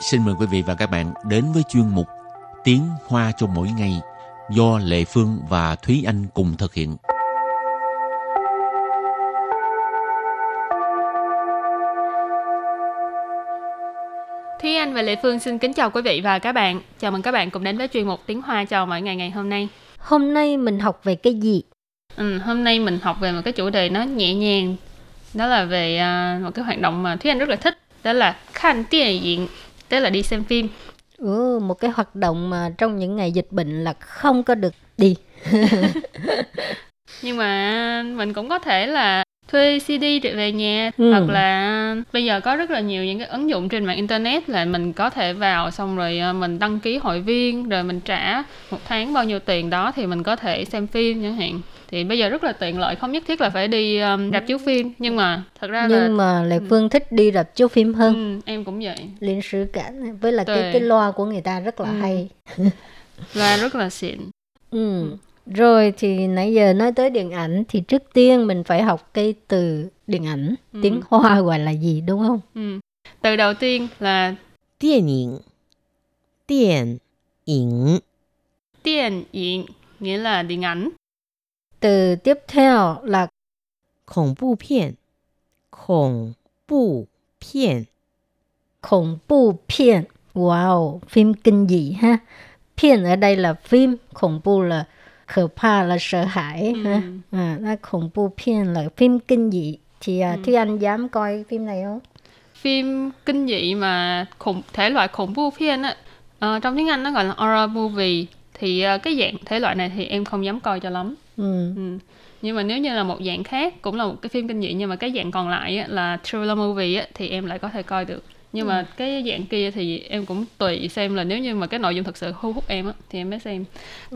xin mời quý vị và các bạn đến với chuyên mục Tiếng Hoa cho mỗi ngày do Lệ Phương và Thúy Anh cùng thực hiện. Thúy Anh và Lệ Phương xin kính chào quý vị và các bạn. Chào mừng các bạn cùng đến với chuyên mục Tiếng Hoa cho mỗi ngày ngày hôm nay. Hôm nay mình học về cái gì? Ừ, hôm nay mình học về một cái chủ đề nó nhẹ nhàng. Đó là về uh, một cái hoạt động mà Thúy Anh rất là thích. Đó là khan điện 影, tức là đi xem phim. Ừ, một cái hoạt động mà trong những ngày dịch bệnh là không có được đi. Nhưng mà mình cũng có thể là thuê CD về nhà Ừ. hoặc là bây giờ có rất là nhiều những cái ứng dụng trên mạng internet là mình có thể vào xong rồi ờ, mình đăng ký hội viên rồi mình trả một tháng bao nhiêu tiền đó thì mình có thể xem phim chẳng hạn thì bây giờ rất là tiện lợi không nhất thiết là phải đi um, rạp chiếu phim. Nhưng mà thật ra nhưng là... mà lệ ừ. phương thích đi rạp chiếu phim hơn. Ừ, em cũng vậy. Liên sứ cảm với là cái cái loa của người ta rất là ừ. hay. Loa rất là xịn. Ừ. ừ. Rồi thì nãy giờ nói tới điện ảnh thì trước tiên mình phải học cái từ điện ảnh. Ừ. tiếng hoa gọi là gì đúng không? Ừ. từ đầu tiên là điện ảnh. Điện ảnh. Điện ảnh nghĩa là điện ảnh. Từ tiếp theo là 恐怖片，恐怖片， khủng bố phiên. Wow, phim kinh dị ha. Phiên ở đây là phim, khủng bố là khờ pa là sợ hãi Ừ. ha. À, là khủng bố phiên là phim kinh dị. Thì à, Thúy Anh dám coi phim này không? phim kinh dị mà khủng thể loại khủng bố phiên á ờ, trong tiếng Anh nó gọi là horror movie thì ờ, cái dạng thể loại này thì em không dám coi cho lắm Ừ. ừ. nhưng mà nếu như là một dạng khác cũng là một cái phim kinh dị nhưng mà cái dạng còn lại á, là thriller movie á, thì em lại có thể coi được nhưng mà cái dạng kia thì em cũng tùy xem là nếu như mà cái nội dung thật sự thu hút em á thì em mới xem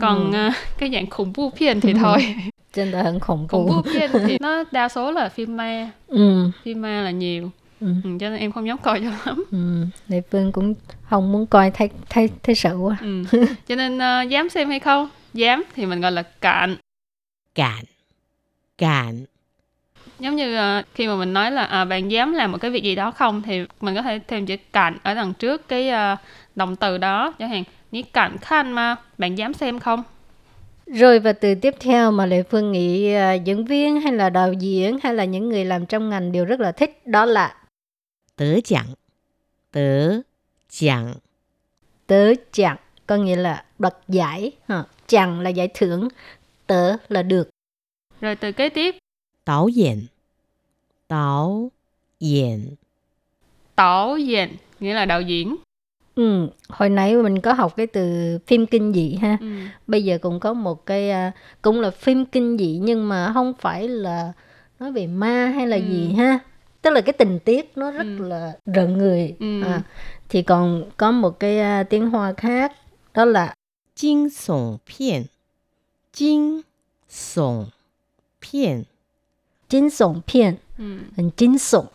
còn ờ, cái dạng khủng bố phiên thì thôi là 很 khủng khủng bố. bố phiên thì nó đa số là phim ma Ừ. phim ma là nhiều Ừ. ừ, cho nên em không dám coi cho lắm Ừ. Lệ Phương cũng không muốn coi thấy thấy thấy sợ quá. ừ. cho nên ờ, dám xem hay không dám thì mình gọi là cạn cạn cạn giống như ờ, khi mà mình nói là à, bạn dám làm một cái việc gì đó không thì mình có thể thêm chữ cạnh ở đằng trước cái ờ, động từ đó chẳng hạn như cạnh khăn mà bạn dám xem không rồi và từ tiếp theo mà Lệ Phương nghĩ ờ, diễn viên hay là đạo diễn hay là những người làm trong ngành đều rất là thích đó là tớ chẳng. Tớ chẳng. Tớ chẳng có nghĩa là đoạt giải. Ha. Chẳng là giải thưởng tớ là được. Rồi từ kế tiếp. Đạo diễn. Đạo diễn. Đạo diễn nghĩa là đạo diễn. Ừ, hồi nãy mình có học cái từ phim kinh dị ha. Ừ. Bây giờ cũng có một cái à, cũng là phim kinh dị nhưng mà không phải là nói về ma hay là ừ. gì ha. Tức là cái tình tiết nó rất ừ. là rợn người. Ừ. À, thì còn có một cái à, tiếng Hoa khác đó là kinh sủng phim. 惊悚片，惊悚片， chính sổng phiền Ừ. hình chính sổng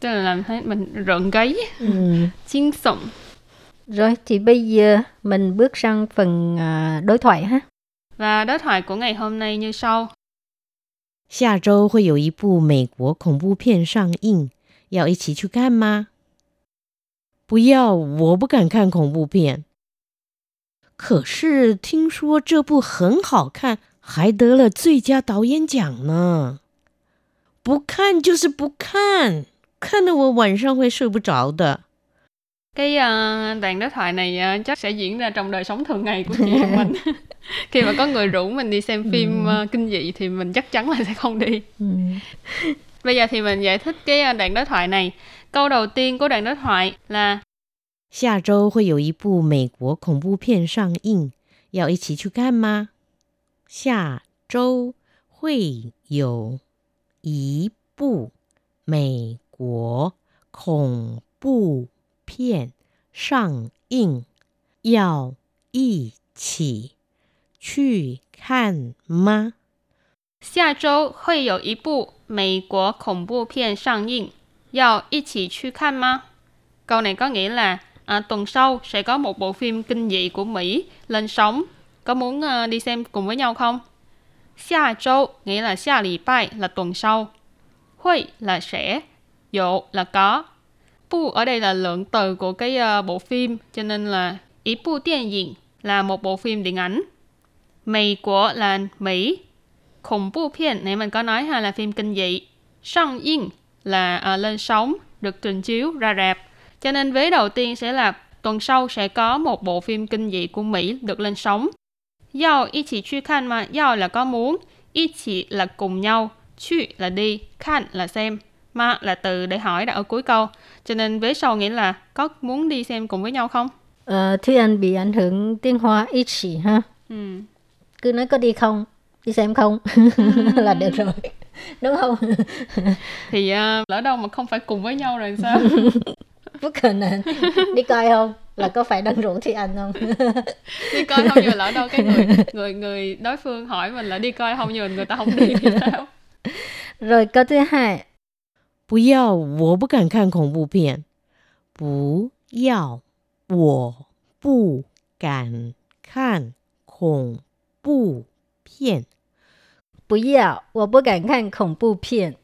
tức là làm thấy mình rợn gáy ừ. chiên sổng rồi thì bây giờ mình bước sang phần à, đối thoại ha và đối thoại của ngày hôm nay như sau 下周会有一部美国恐怖片上映，要一起去看吗？不要，我不敢看恐怖片。 可是听说这部很好看，还得了最佳导演奖呢。不看就是不看，看得我晚上会睡不着的。 cái ờ, đoạn đối thoại này ờ, chắc sẽ diễn ra trong đời sống thường ngày của chị em mình khi mà có người rủ mình đi xem phim ờ, kinh dị thì mình chắc chắn là sẽ không đi ừ. bây giờ thì mình giải thích cái ờ, đoạn đối thoại này câu đầu tiên của đoạn đối thoại là 下周会有一部美国恐怖片上映，要一起去看吗？下周会有一部美国恐怖片上映，要一起去看吗？下周会有一部美国恐怖片上映，要一起去看吗？Câu này có nghĩa là à, tuần sau sẽ có một bộ phim kinh dị của Mỹ lên sóng. Có muốn à, đi xem cùng với nhau không? Xia châu nghĩa là xia lì bai là tuần sau. Hui là sẽ, dộ là có. Bu ở đây là lượng từ của cái uh, bộ phim cho nên là ý bu điện ảnh là một bộ phim điện ảnh. Mỹ của là Mỹ. Khủng bu phiên nãy mình có nói ha là phim kinh dị. Sang yên là uh, lên sóng, được trình chiếu ra rạp cho nên vế đầu tiên sẽ là tuần sau sẽ có một bộ phim kinh dị của Mỹ được lên sóng Yào y chỉ truy khan mà Yào là có muốn y chỉ là cùng nhau Truy là đi Khan là xem Mà là từ để hỏi đã ở cuối câu Cho nên vế sau nghĩa là Có muốn đi xem cùng với nhau không? Ờ, Thúy Anh bị ảnh hưởng tiếng Hoa ít chỉ ha. Ừ. Cứ nói có đi không? Đi xem không? là được rồi. Đúng không? Thì uh, lỡ đâu mà không phải cùng với nhau rồi sao? Bất khả năng. Đi coi không? Là có phải đang rủ Thúy Anh không? đi coi không nhưng mà lỡ đâu cái người người người đối phương hỏi mình là đi coi không nhưng mà người ta không đi thì sao? Rồi câu thứ hai. 不要，我不敢看恐怖片。不要，我不敢看恐怖片。不要，我不敢看恐怖片.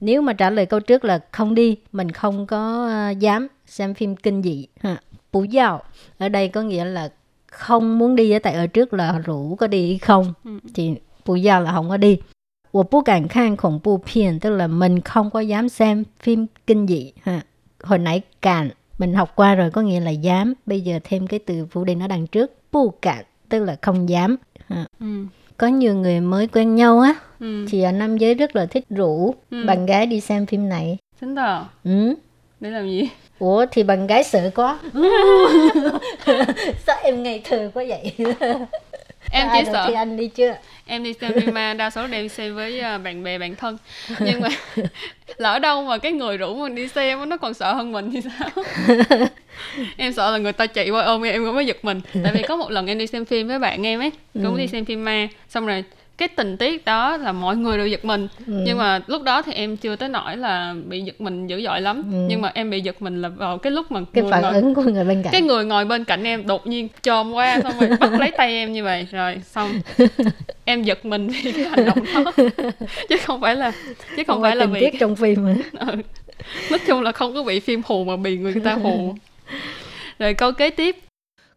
nếu mà trả lời câu trước là không đi mình không có à, dám xem phim kinh dị. Ha phủ giao ở đây có nghĩa là không muốn đi tại ở trước là rủ có đi không? Ừ. Thì phủ giao là không có đi. Của bố cảnh khang khủng bố phiền tức là mình không có dám xem phim kinh dị. Ha hồi nãy cạn mình học qua rồi có nghĩa là dám. Bây giờ thêm cái từ phủ đề nó đằng trước bù cạn tức là không dám. Ha. Ừ. Có nhiều người mới quen nhau á Ừ. thì à, nam giới rất là thích rủ Ừ. bạn gái đi xem phim này. Tính tờ. Ừ. Để làm gì? Ủa thì bạn gái sợ quá. Sao em ngây thơ quá vậy? Em chỉ sợ Thì anh đi chưa? em đi xem phim ma đa số đều đi xem với à, bạn bè bạn thân. Nhưng mà lỡ đâu mà cái người rủ mình đi xem nó còn sợ hơn mình thì sao? Em sợ là người ta chạy qua ôm em em cũng mới giật mình. Tại vì có một lần em đi xem phim với bạn em ấy cũng đi xem phim ma xong rồi cái tình tiết đó là mọi người đều giật mình Ừ. nhưng mà lúc đó thì em chưa tới nỗi là bị giật mình dữ dội lắm Ừ. nhưng mà em bị giật mình là vào cái lúc mà Cái người phản ngồi- ứng của người bên cạnh. cái người ngồi bên cạnh em đột nhiên chồm qua xong rồi bắt lấy tay em như vậy rồi xong em giật mình vì cái hành động đó chứ không phải là chứ không, phải là tình vì tiết trong phim. á. ừ. nói chung là không có bị phim hù mà bị người ta hù rồi câu kế tiếp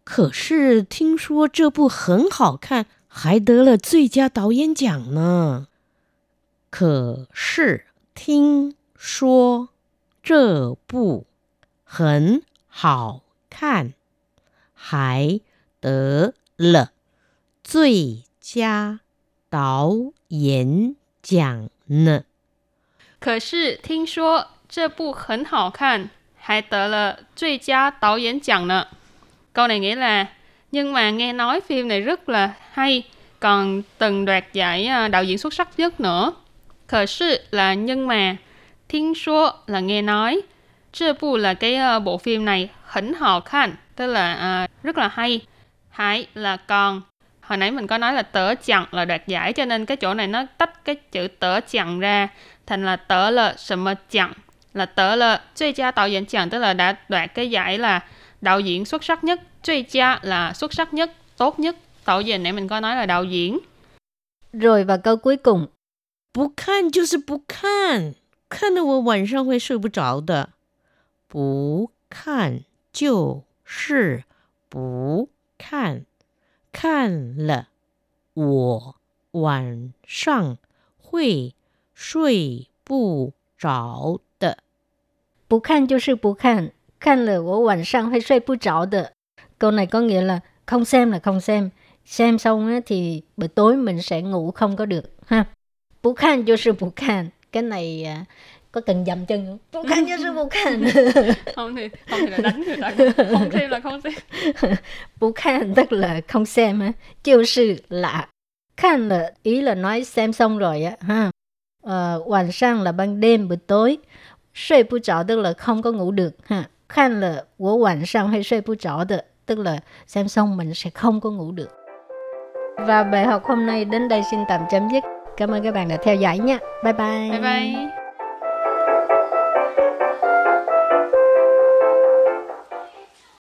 可是听说这部很好看， 还得了最佳导演奖呢。可是听说这部很好看，还得了最佳导演奖呢。可是听说这部很好看还得了最佳导演奖呢 câu này nghĩa là nhưng mà nghe nói phim này rất là hay còn từng đoạt giải ờ, đạo diễn xuất sắc nhất nữa. Khởi sự là nhưng mà, thiên số là nghe nói, chưa bù là cái ờ, bộ phim này hỉnh họ khăn, tức là uh, rất là hay. Hãy là còn, hồi nãy mình có nói là tớ chẳng là đoạt giải cho nên cái chỗ này nó tách cái chữ tớ chẳng ra thành là tớ là sầm chẳng là tớ là chơi gia tạo diễn chẳng tức là đã đoạt cái giải là đạo diễn xuất sắc nhất 最佳 là xuất sắc nhất tốt nhất đạo diễn nãy mình có nói là đạo diễn Rồi và câu cuối cùng. 不看就是不看，看得我晚上会睡不着的。不看就是不看，看了我晚上会睡不着的。 Bù khan 就是不看, khan là 我晚上会睡不着的. Câu này có nghĩa là không xem là không xem. Xem xong á, thì buổi tối mình sẽ ngủ không có được. ha. Bù khan 就是不看. Cái này à, có cần dầm chân không? Bù khan 就是不看. không thì không thì là đánh người ta không xem là không xem Bù khan tức là không xem á. Chiêu sư là khan là ý là nói xem xong rồi á. ha. Ờ,晚上 là ban đêm buổi tối.睡不着 tức là không có ngủ được. ha. Khan là 我晚上会睡不着的 tức là xem xong mình sẽ không có ngủ được. Và bài học hôm nay đến đây xin tạm chấm dứt. Cảm ơn các bạn đã theo dõi nha. Bye bye. bye bye